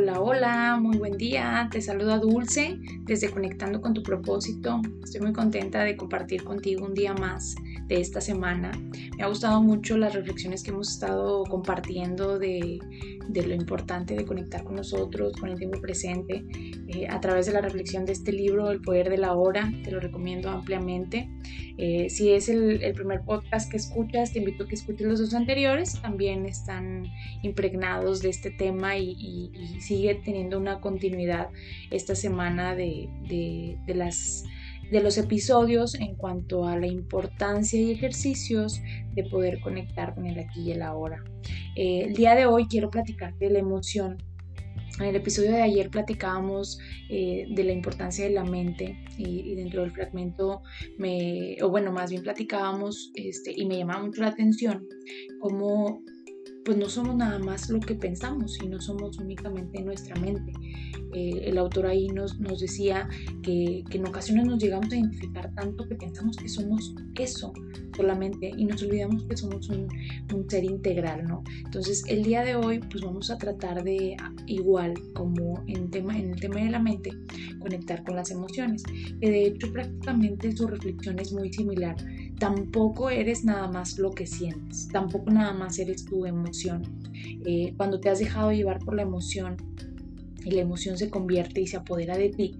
Hola, hola, muy buen día. Te saluda Dulce desde Conectando con tu propósito. Estoy muy contenta de compartir contigo un día más de esta semana. Me ha gustado mucho las reflexiones que hemos estado compartiendo de, lo importante de conectar con nosotros, con el tiempo presente, eh, a través de la reflexión de este libro, El Poder de la Hora. Te lo recomiendo ampliamente. Eh, si es el, primer podcast que escuchas, te invito a que escuches los dos anteriores. También están impregnados de este tema y, sigue teniendo una continuidad esta semana de, de, las de los episodios en cuanto a la importancia y ejercicios de poder conectar con el aquí y el ahora. Eh, el día de hoy quiero platicarte de la emoción en el episodio de ayer platicábamos eh, de la importancia de la mente y, dentro del fragmento, me, o bueno, más bien platicábamos este, y me llamaba mucho la atención cómo pues no somos nada más lo que pensamos y no somos únicamente nuestra mente. Eh, el autor ahí nos, nos decía que, en ocasiones nos llegamos a identificar tanto que pensamos que somos eso solamente y nos olvidamos que somos un, ser integral, ¿no? Entonces el día de hoy pues vamos a tratar de igual como en, tema, en el tema de la mente conectar con las emociones, que de hecho prácticamente su reflexión es muy similar tampoco eres nada más lo que sientes, tampoco nada más eres tu emoción. Eh, cuando te has dejado llevar por la emoción y la emoción se convierte y se apodera de ti,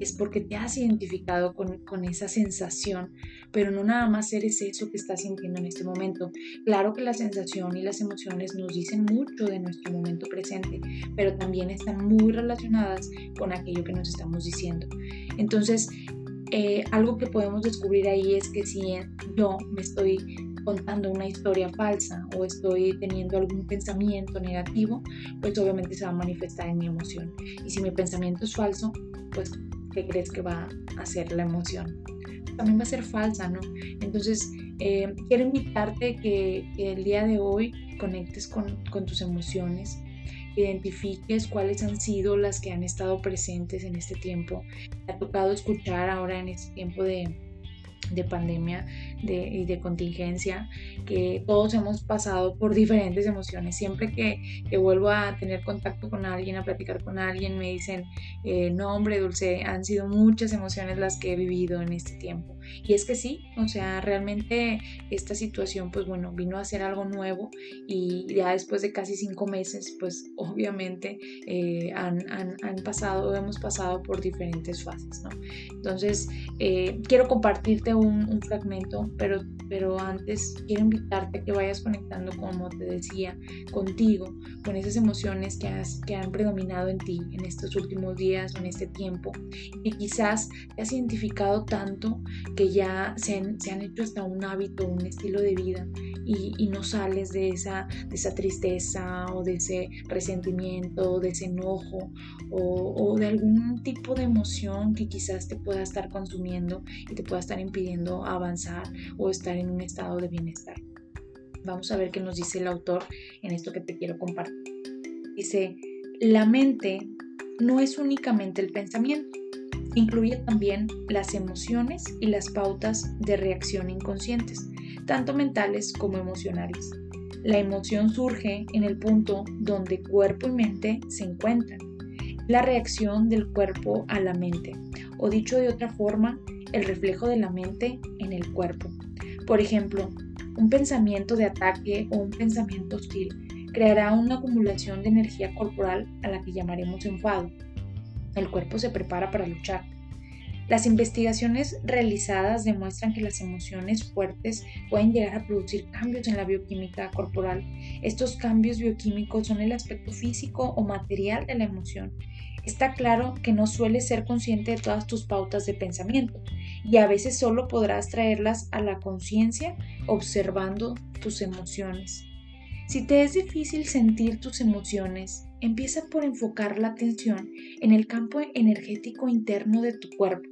es porque te has identificado con, con, esa sensación, pero no nada más eres eso que estás sintiendo en este momento. Claro que la sensación y las emociones nos dicen mucho de nuestro momento presente, pero también están muy relacionadas con aquello que nos estamos diciendo. Entonces, eh, algo que podemos descubrir ahí es que si yo me estoy contando una historia falsa o estoy teniendo algún pensamiento negativo, pues obviamente se va a manifestar en mi emoción. Y si mi pensamiento es falso, pues ¿qué crees que va a hacer la emoción? También va a ser falsa, ¿no? Entonces, eh, quiero invitarte que, que, el día de hoy conectes con, tus emociones, identifiques cuáles han sido las que han estado presentes en este tiempo. Te ha tocado escuchar ahora en este tiempo de pandemia de, y de contingencia, que todos hemos pasado por diferentes emociones. Siempre que, que, vuelvo a tener contacto con alguien, a platicar con alguien, me dicen, eh, no hombre, Dulce, han sido muchas emociones las que he vivido en este tiempo. Y es que sí, o sea, realmente esta situación, pues bueno, vino a ser algo nuevo y ya después de casi cinco meses, pues obviamente eh, han, han, han, pasado, hemos pasado por diferentes fases, ¿no? Entonces, eh, quiero compartirte un, un, fragmento, pero, pero antes quiero invitarte a que vayas conectando, como te decía, contigo, con esas emociones que, has, que han predominado en ti en estos últimos días o en este tiempo. Y quizás te has identificado tanto que ya se han, hecho hasta un hábito, un estilo de vida y, no sales de esa, de esa tristeza o de ese resentimiento, de ese enojo o, o de algún tipo de emoción que quizás te pueda estar consumiendo y te pueda estar impidiendo avanzar o estar en un estado de bienestar. Vamos a ver qué nos dice el autor en esto que te quiero compartir. Dice, la mente no es únicamente el pensamiento Incluye también las emociones y las pautas de reacción inconscientes, tanto mentales como emocionales. La emoción surge en el punto donde cuerpo y mente se encuentran. La reacción del cuerpo a la mente, o dicho de otra forma, el reflejo de la mente en el cuerpo. Por ejemplo, un pensamiento de ataque o un pensamiento hostil creará una acumulación de energía corporal a la que llamaremos enfado el cuerpo se prepara para luchar. Las investigaciones realizadas demuestran que las emociones fuertes pueden llegar a producir cambios en la bioquímica corporal. Estos cambios bioquímicos son el aspecto físico o material de la emoción. Está claro que no sueles ser consciente de todas tus pautas de pensamiento y a veces solo podrás traerlas a la conciencia observando tus emociones. Si te es difícil sentir tus emociones, empieza por enfocar la atención en el campo energético interno de tu cuerpo.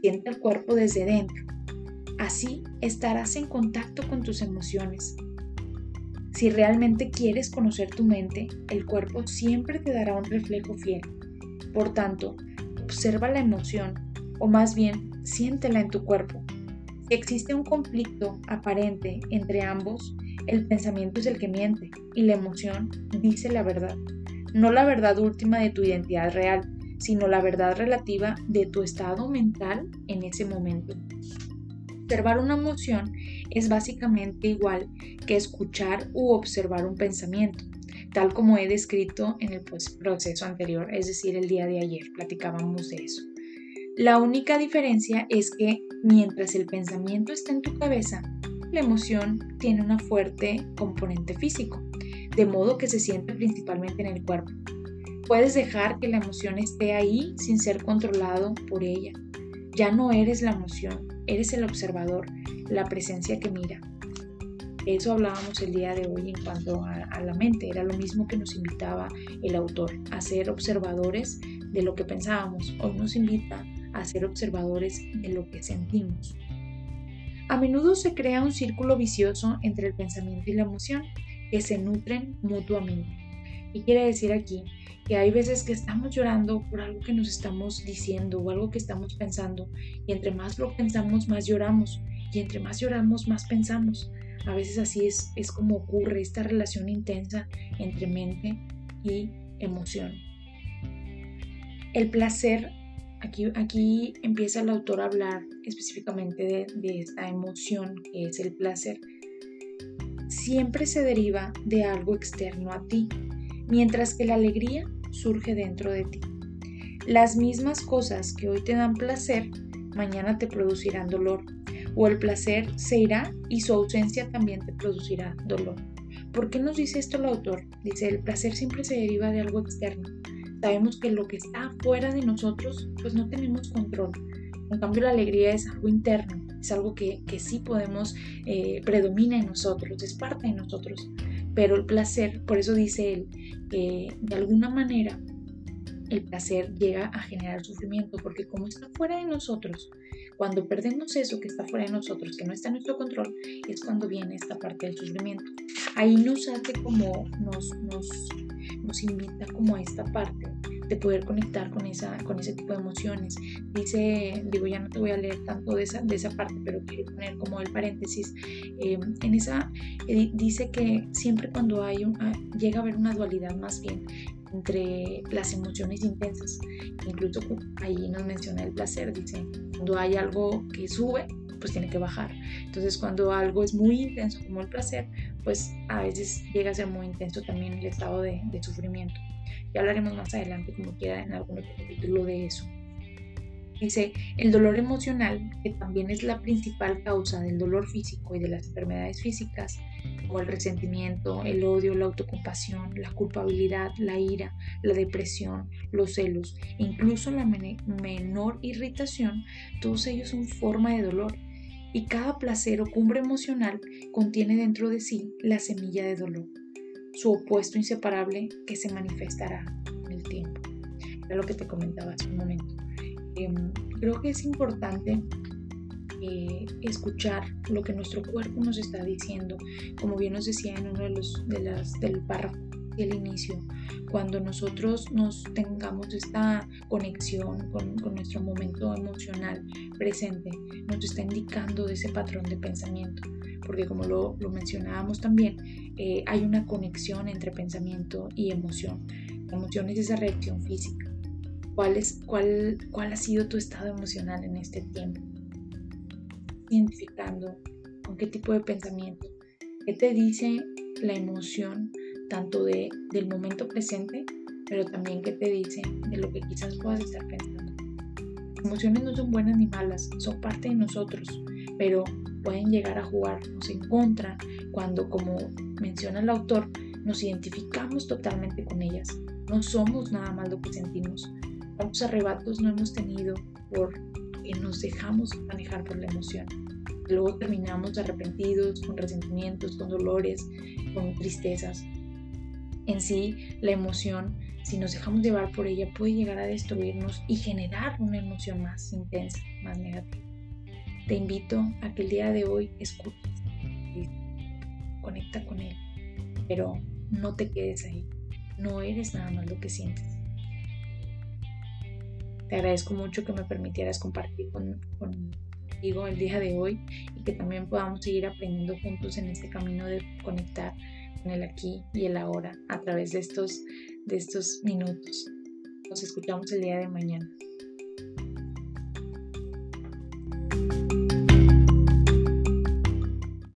Siente el cuerpo desde dentro. Así estarás en contacto con tus emociones. Si realmente quieres conocer tu mente, el cuerpo siempre te dará un reflejo fiel. Por tanto, observa la emoción, o más bien, siéntela en tu cuerpo. Si existe un conflicto aparente entre ambos, el pensamiento es el que miente y la emoción dice la verdad. no la verdad última de tu identidad real, sino la verdad relativa de tu estado mental en ese momento. Observar una emoción es básicamente igual que escuchar u observar un pensamiento, tal como he descrito en el proceso anterior, es decir, el día de ayer, platicábamos de eso. La única diferencia es que mientras el pensamiento está en tu cabeza, la emoción tiene una fuerte componente físico, de modo que se siente principalmente en el cuerpo. Puedes dejar que la emoción esté ahí sin ser controlado por ella. Ya no eres la emoción, eres el observador, la presencia que mira. Eso hablábamos el día de hoy en cuanto a, la mente. Era lo mismo que nos invitaba el autor, a ser observadores de lo que pensábamos. Hoy nos invita a ser observadores de lo que sentimos. A menudo se crea un círculo vicioso entre el pensamiento y la emoción que se nutren mutuamente. Y quiere decir aquí que hay veces que estamos llorando por algo que nos estamos diciendo o algo que estamos pensando y entre más lo pensamos más lloramos y entre más lloramos más pensamos. A veces así es, es como ocurre esta relación intensa entre mente y emoción. El placer, aquí, aquí empieza el autor a hablar específicamente de, de esta emoción que es el placer, siempre se deriva de algo externo a ti, mientras que la alegría surge dentro de ti. Las mismas cosas que hoy te dan placer, mañana te producirán dolor, o el placer se irá y su ausencia también te producirá dolor. ¿Por qué nos dice esto el autor? Dice, el placer siempre se deriva de algo externo. Sabemos que lo que está fuera de nosotros, pues no tenemos control. En cambio, la alegría es algo interno, es algo que, sí podemos, eh, predomina en nosotros, es parte de nosotros. Pero el placer, por eso dice él, que de alguna manera el placer llega a generar sufrimiento, porque como está fuera de nosotros, cuando perdemos eso que está fuera de nosotros, que no está en nuestro control, es cuando viene esta parte del sufrimiento. Ahí nos hace como, nos, nos, nos invita como a esta parte de poder conectar con, esa, con ese tipo de emociones. Dice, digo, ya no te voy a leer tanto de esa, de esa parte, pero quiero poner como el paréntesis. Eh, en esa, eh, dice que siempre cuando hay un, ah, llega a haber una dualidad más bien entre las emociones intensas, incluso ahí nos menciona el placer, dice, cuando hay algo que sube, pues tiene que bajar. Entonces cuando algo es muy intenso como el placer, pues a veces llega a ser muy intenso también el estado de, sufrimiento. Ya hablaremos más adelante como queda en algún capítulo de eso. Dice, el dolor emocional, que también es la principal causa del dolor físico y de las enfermedades físicas, como el resentimiento, el odio, la autocompasión, la culpabilidad, la ira, la depresión, los celos, incluso la menor irritación, todos ellos son forma de dolor. Y cada placer o cumbre emocional contiene dentro de sí la semilla de dolor, su opuesto inseparable que se manifestará en el tiempo. Era lo que te comentaba hace un momento. Em, creo que es importante eh, escuchar lo que nuestro cuerpo nos está diciendo, como bien nos decía en uno de los de las, del párrafo del inicio, cuando nosotros nos tengamos esta conexión con, con, nuestro momento emocional presente, nos está indicando de ese patrón de pensamiento, porque como lo, lo mencionábamos también, eh, hay una conexión entre pensamiento y emoción. La emoción es esa reacción física. ¿Cuál, es, cuál, ¿Cuál ha sido tu estado emocional en este tiempo? identificando con qué tipo de pensamiento, qué te dice la emoción tanto de, del momento presente, pero también qué te dice de lo que quizás puedas estar pensando. Las emociones no son buenas ni malas, son parte de nosotros, pero pueden llegar a jugarnos en contra cuando, como menciona el autor, nos identificamos totalmente con ellas. No somos nada más lo que sentimos. ¿Cuántos arrebatos no hemos tenido por que nos dejamos manejar por la emoción. Luego terminamos arrepentidos, con resentimientos, con dolores, con tristezas. En sí, la emoción, si nos dejamos llevar por ella, puede llegar a destruirnos y generar una emoción más intensa, más negativa. Te invito a que el día de hoy escuches conecta con él, pero no te quedes ahí. No eres nada más lo que sientes te agradezco mucho que me permitieras compartir con, contigo el día de hoy y que también podamos seguir aprendiendo juntos en este camino de conectar con el aquí y el ahora a través de estos de estos minutos. Nos escuchamos el día de mañana.